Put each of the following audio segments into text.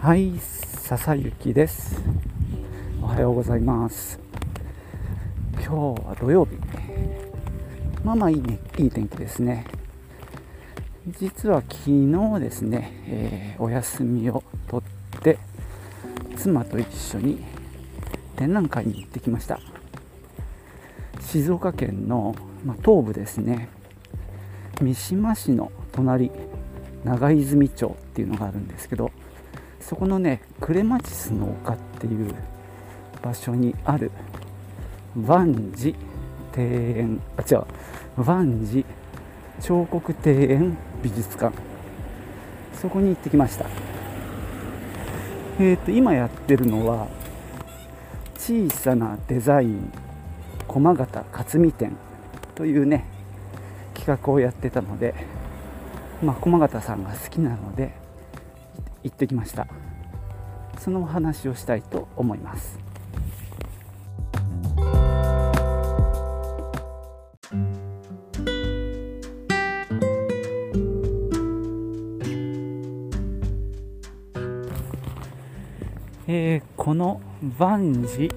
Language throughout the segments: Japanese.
はい笹雪です。おはようございます。今日は土曜日。まあまあいいねいい天気ですね。実は昨日ですね、えー、お休みを取って妻と一緒に展覧会に行ってきました。静岡県の、まあ、東部ですね。三島市の隣長泉町っていうのがあるんですけどそこのねクレマチスの丘っていう場所にある万事庭園あ違う万事彫刻庭園美術館。そこに行ってきました。えっ、ー、と今やってるのは小さなデザイン駒形克美展というね企画をやってたのでまあ駒形さんが好きなので行ってきました。そのお話をしたいと思います。えー、この万事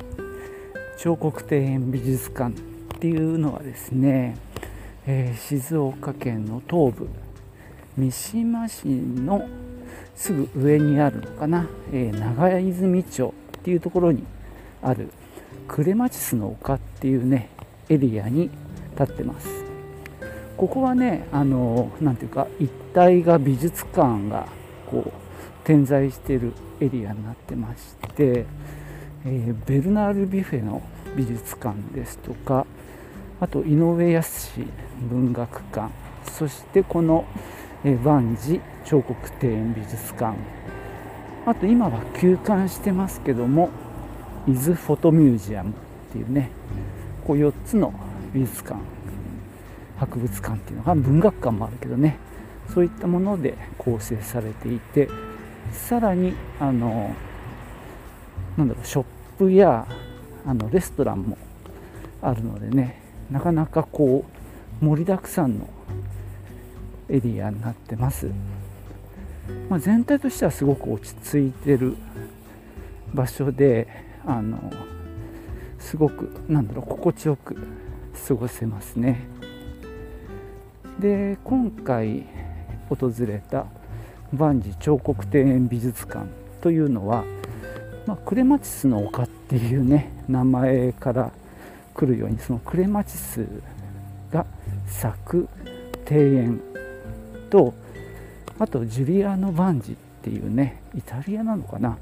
彫刻庭園美術館っていうのはですね、えー、静岡県の東部三島市のすぐ上にあるのかな、えー、長泉町っていうところにあるクレマチスの丘っていうねエリアに立ってます。ここはねあの何ていうか一帯が美術館がこう点在しているエリアになってまして、えー、ベルナール・ビフェの美術館ですとかあと井上康文学館そしてこの万事彫刻庭園美術館。あと今は休館してますけども伊豆フォトミュージアムっていうねこう4つの美術館博物館っていうのが文学館もあるけどねそういったもので構成されていてさらにあのなんだろうショップやあのレストランもあるのでねなかなかこう盛りだくさんのエリアになってます、まあ、全体としてはすごく落ち着いてる場所であのすごくなんだろう心地よく過ごせますね。で今回訪れた万事彫刻庭園美術館というのは、まあ、クレマチスの丘っていうね名前から来るようにそのクレマチスが咲く庭園とあとジュリアーノ・バンジっていうねイタリアなのかな？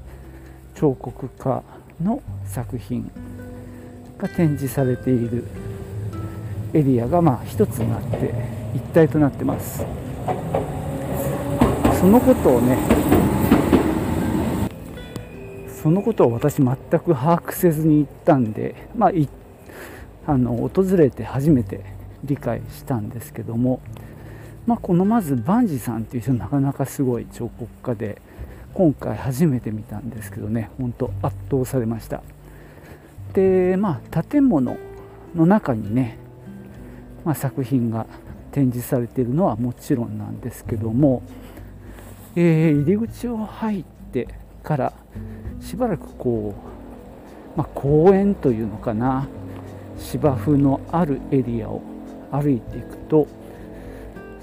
彫刻家の作品が展示されているエリアがまあ一つになって一体となってます。そのことをねそのことを私全く把握せずに行ったんでまああの訪れて初めて理解したんですけどもまあ、このまずバンジーさんっていう人なかなかすごい彫刻家で今回初めて見たんですけどね本当圧倒されました。でまあ建物の中にね、まあ、作品が展示されているのはもちろんなんですけども、えー、入り口を入ってからしばらくこう、まあ、公園というのかな芝生のあるエリアを歩いていくと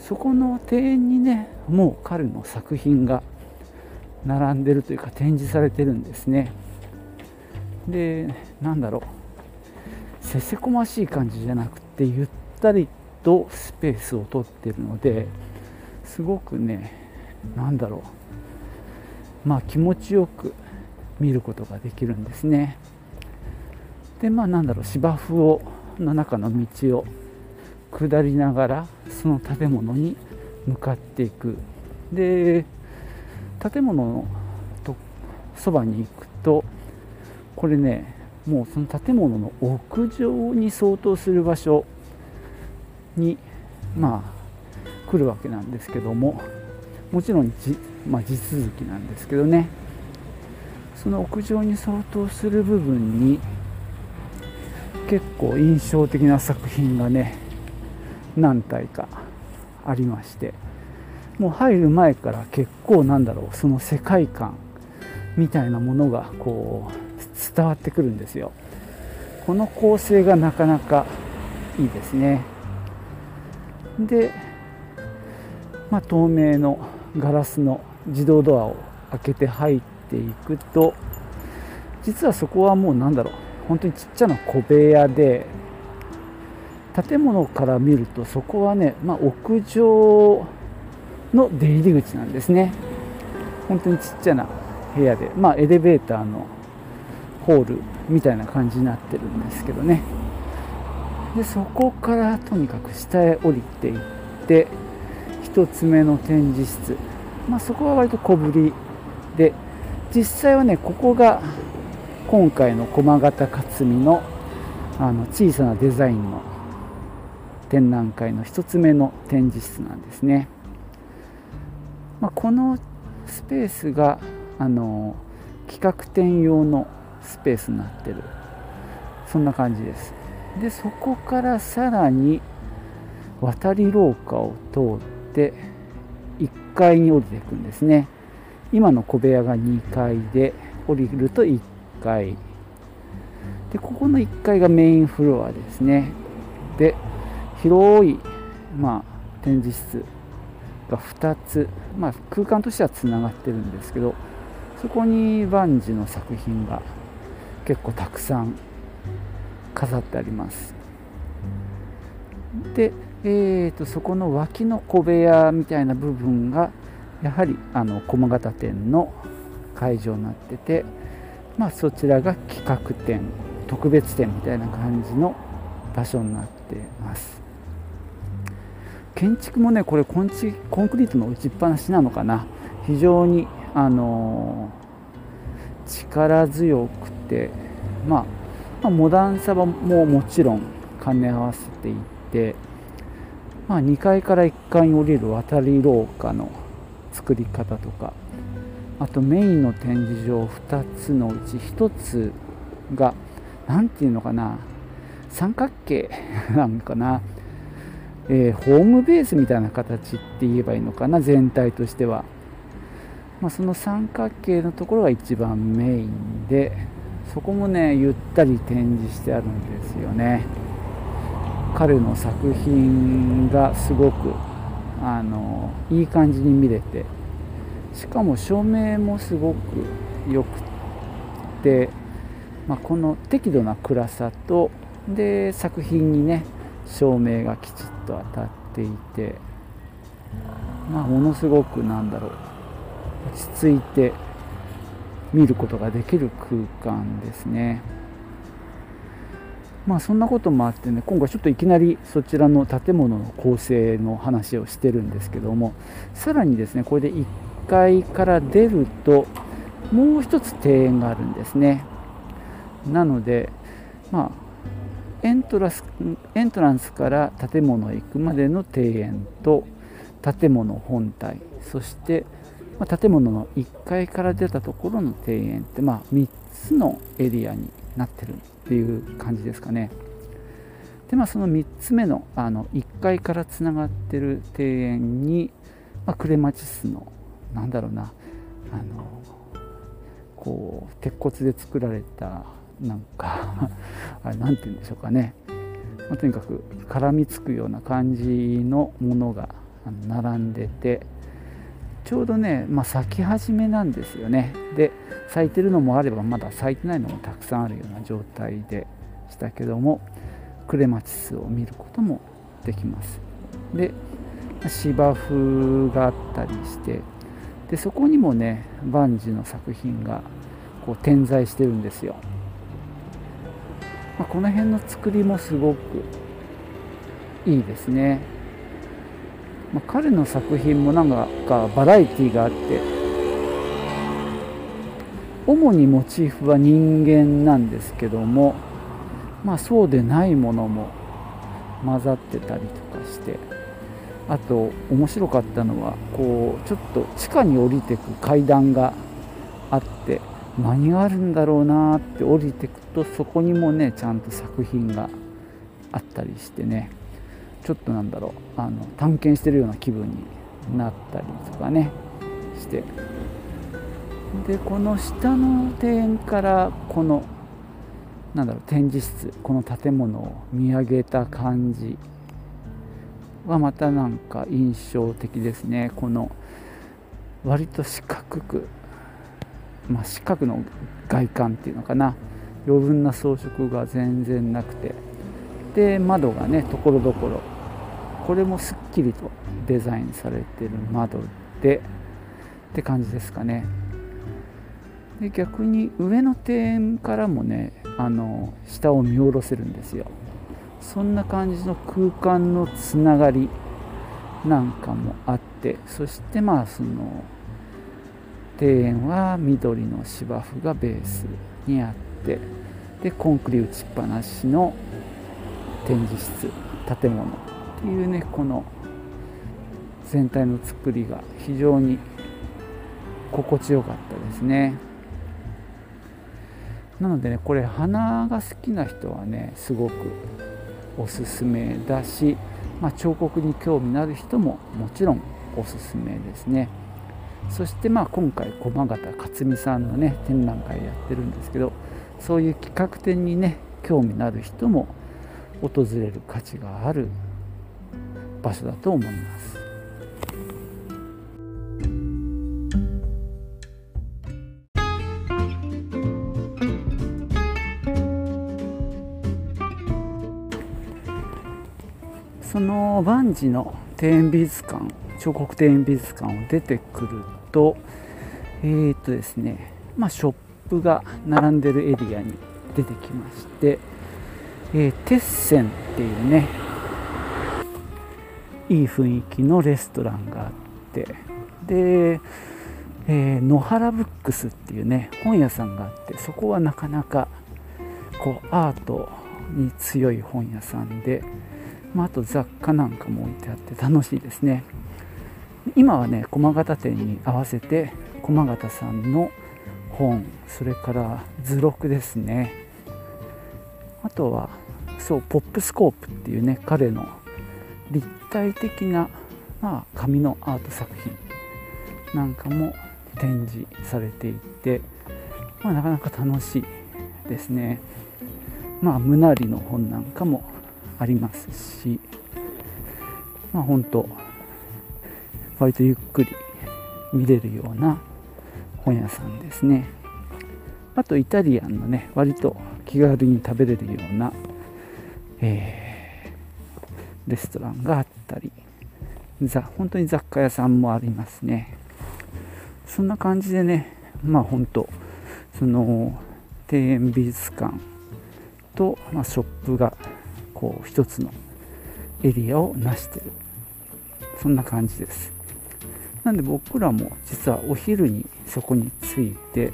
そこの庭園にねもう彼の作品が並んでるというか展示されてるんですね。でなんだろう。せせこましい感じじゃなくてゆったりとスペースを取ってるのですごくねなんだろう。まあ気持ちよく見ることができるんですね。でまあなんだろう。芝生をの中の道を下りながらその建物に向かっていく。で建物のとそばに行くとこれねもうその建物の屋上に相当する場所にまあ来るわけなんですけどももちろんじ、まあ、地続きなんですけどね。その屋上に相当する部分に結構印象的な作品がね何体かありましてもう入る前から結構なんだろうその世界観みたいなものがこう伝わってくるんですよ。この構成がなかなかいいですね。で、まあ、透明のガラスの自動ドアを開けて入っていくと実はそこはもうなんだろう本当にちっちゃな小部屋で建物から見るとそこはね、まあ、屋上の出入り口なんですね。本当にちっちゃな部屋で、まあ、エレベーターのホールみたいな感じになってるんですけどね。でそこからとにかく下へ降りていって1つ目の展示室、まあ、そこは割と小ぶりで実際はねここが今回の駒形克美のあの小さなデザインの展覧会の1つ目の展示室なんですね、まあ、このスペースがあの企画展用のスペースになってる。そんな感じです。でそこからさらに渡り廊下を通って1階に降りていくんですね。今の小部屋が2階で降りると1階。でここの1階がメインフロアですね。で広い、まあ、展示室が2つ、まあ、空間としてはつながってるんですけどそこに万事の作品が結構たくさん飾ってあります。で、えーと、そこの脇の小部屋みたいな部分がやはりあの駒形店の会場になってて、まあ、そちらが企画展特別展みたいな感じの場所になってます。建築もねこれコンチコンクリートの打ちっぱなしなのかな。非常にあの力強くて、まあ、まあ、モダンさももちろん兼ね合わせていて、まあ、2階から1階に降りる渡り廊下の作り方とかあとメインの展示場2つのうち1つが何て言うのかな三角形 なのかな。えー、ホームベースみたいな形って言えばいいのかな全体としては、まあ、その三角形のところが一番メインでそこもねゆったり展示してあるんですよね。彼の作品がすごくあのいい感じに見れて。しかも照明もすごく良くて、まあ、この適度な暗さとで作品にね照明がきちっと当たっていてまあものすごくなんだろう落ち着いて見ることができる空間ですね。まあそんなこともあってね今回ちょっといきなりそちらの建物の構成の話をしてるんですけどもさらにですねこれで1階から出るともう一つ庭園があるんですね。なのでまあエントラスエントランスから建物へ行くまでの庭園と建物本体そして、ま、建物の1階から出たところの庭園って、まあ、3つのエリアになってるっていう感じですかね。でまあその3つ目のあの1階からつながってる庭園に、まあ、クレマチスのなんだろうなあのこう鉄骨で作られたなんか あれ何て言うんでしょうかね、まあ、とにかく絡みつくような感じのものが並んでてちょうどね、まあ、咲き始めなんですよね。で咲いてるのもあればまだ咲いてないのもたくさんあるような状態でしたけどもクレマチスを見ることもできます。で芝生があったりしてでそこにもね万事の作品がこう点在してるんですよ。まあ、この辺の作りもすごくいいですね、まあ、彼の作品もなんかバラエティがあって主にモチーフは人間なんですけどもまあそうでないものも混ざってたりとかしてあと面白かったのはこうちょっと地下に降りてく階段が何があるんだろうなって降りてくとそこにもねちゃんと作品があったりしてね。ちょっとなんだろうあの探検してるような気分になったりとかねして。でこの下の庭園からこのなんだろう展示室この建物を見上げた感じ。はまたなんか印象的ですね。この割と四角く、まあ、四角の外観っていうのかな。余分な装飾が全然なくて。で窓がねところどころ。これもすっきりとデザインされてる窓で。って感じですかね。で逆に上の庭園からもねあの下を見下ろせるんですよ。そんな感じの空間のつながりなんかもあって。そしてまあその庭園は緑の芝生がベースにあってでコンクリ打ちっぱなしの展示室建物っていうねこの全体の作りが非常に心地よかったですね。なのでねこれ花が好きな人はねすごくおすすめだし、まあ、彫刻に興味のある人ももちろんおすすめですね。そしてまあ今回駒形克美さんのね展覧会やってるんですけどそういう企画展にね興味のある人も訪れる価値がある場所だと思います。その万事の庭園美術館彫刻庭園美術館を出てくるとえー、とですねまあショップが並んでるエリアに出てきまして、えー、テッセンっていうねいい雰囲気のレストランがあってで、えー、野原ブックスっていうね本屋さんがあってそこはなかなかこうアートに強い本屋さんでまあ、あと雑貨なんかも置いてあって楽しいですね。今はね駒形店に合わせて駒形さんの本それから図録ですね。あとはそうポップスコープっていうね彼の立体的な、まあ、紙のアート作品なんかも展示されていて、まあ、なかなか楽しいですね。まあ胸りの本なんかもありますしまあ本当割とゆっくり見れるような本屋さんですね。あとイタリアンのね割と気軽に食べれるような、えー、レストランがあったり本当に雑貨屋さんもありますね。そんな感じでねまあ本当その庭園美術館と、まあ、ショップがこう一つのエリアを成してる。そんな感じです。なんで僕らも実はお昼にそこに着いて、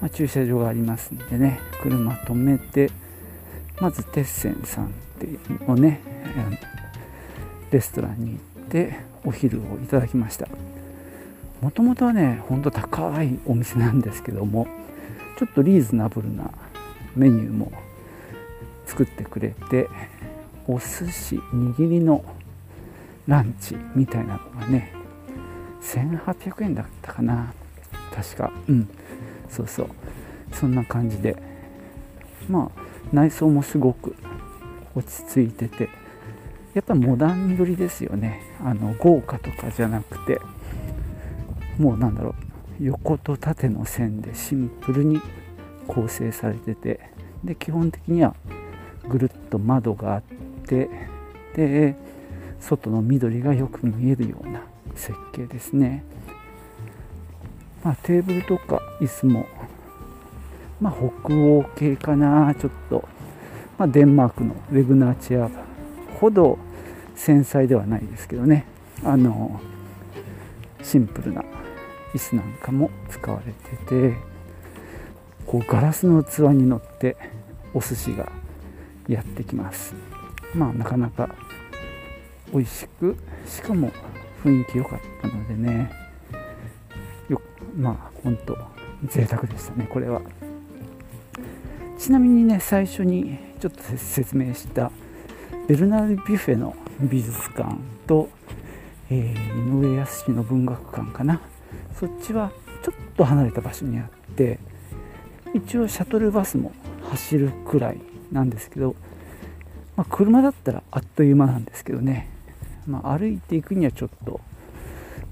まあ、駐車場がありますんでね車止めてまずテッセンさんっていうのをねレストランに行ってお昼をいただきました。もともとはねほんと高いお店なんですけどもちょっとリーズナブルなメニューも作ってくれてお寿司握りのランチみたいなのがね1800円だったかな。確か。うん。そうそう。そんな感じで。まあ内装もすごく落ち着いてて。やっぱモダンぶりですよね。あの豪華とかじゃなくて。もうなんだろう。横と縦の線でシンプルに構成されてて。で基本的にはぐるっと窓があって。で外の緑がよく見えるような設計ですね、まあ、テーブルとか椅子も、まあ、北欧系かな。ちょっと、まあ、デンマークのウェグナーチェアほど繊細ではないですけどね。あのシンプルな椅子なんかも使われててこうガラスの器に乗ってお寿司がやってきます。まあなかなか美味しくしかも雰囲気良かったのでね。よまあ本当贅沢でしたねこれは。ちなみにね最初にちょっと説明したベルナール・ビュフェの美術館と、えー、井上康の文学館かな。そっちはちょっと離れた場所にあって一応シャトルバスも走るくらいなんですけど、まあ、車だったらあっという間なんですけどね、まあ、歩いていくにはちょっと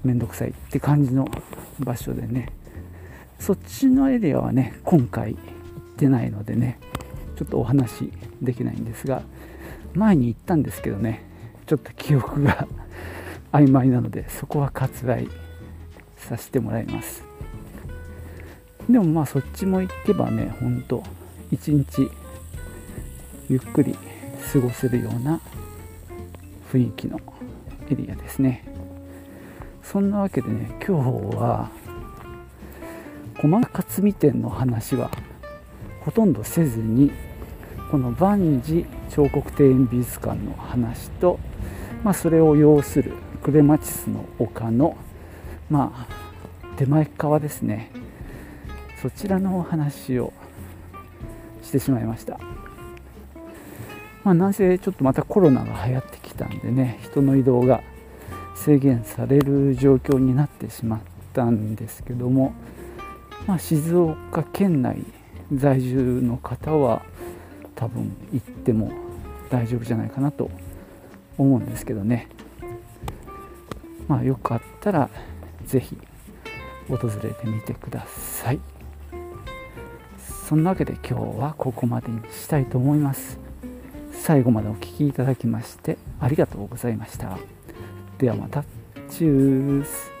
面倒くさいって感じの場所でね。そっちのエリアはね今回行ってないのでねちょっとお話できないんですが前に行ったんですけどねちょっと記憶が 曖昧なのでそこは割愛させてもらいます。でもまあそっちも行けばねほんと一日ゆっくり過ごせるような雰囲気のエリアですねそんなわけでね今日は細か積み店の話はほとんどせずにこの万事彫刻庭園美術館の話と、まあ、それを要するクレマチスの丘の、まあ、手前側ですねそちらのお話をしてしまいました。まあ、なんせちょっとまたコロナが流行ってきたんでね人の移動が制限される状況になってしまったんですけども、まあ、静岡県内在住の方は多分行っても大丈夫じゃないかなと思うんですけどね。まあよかったら是非訪れてみてください。そんなわけで今日はここまでにしたいと思います。最後までお聴きいただきましてありがとうございました。ではまた。チュース。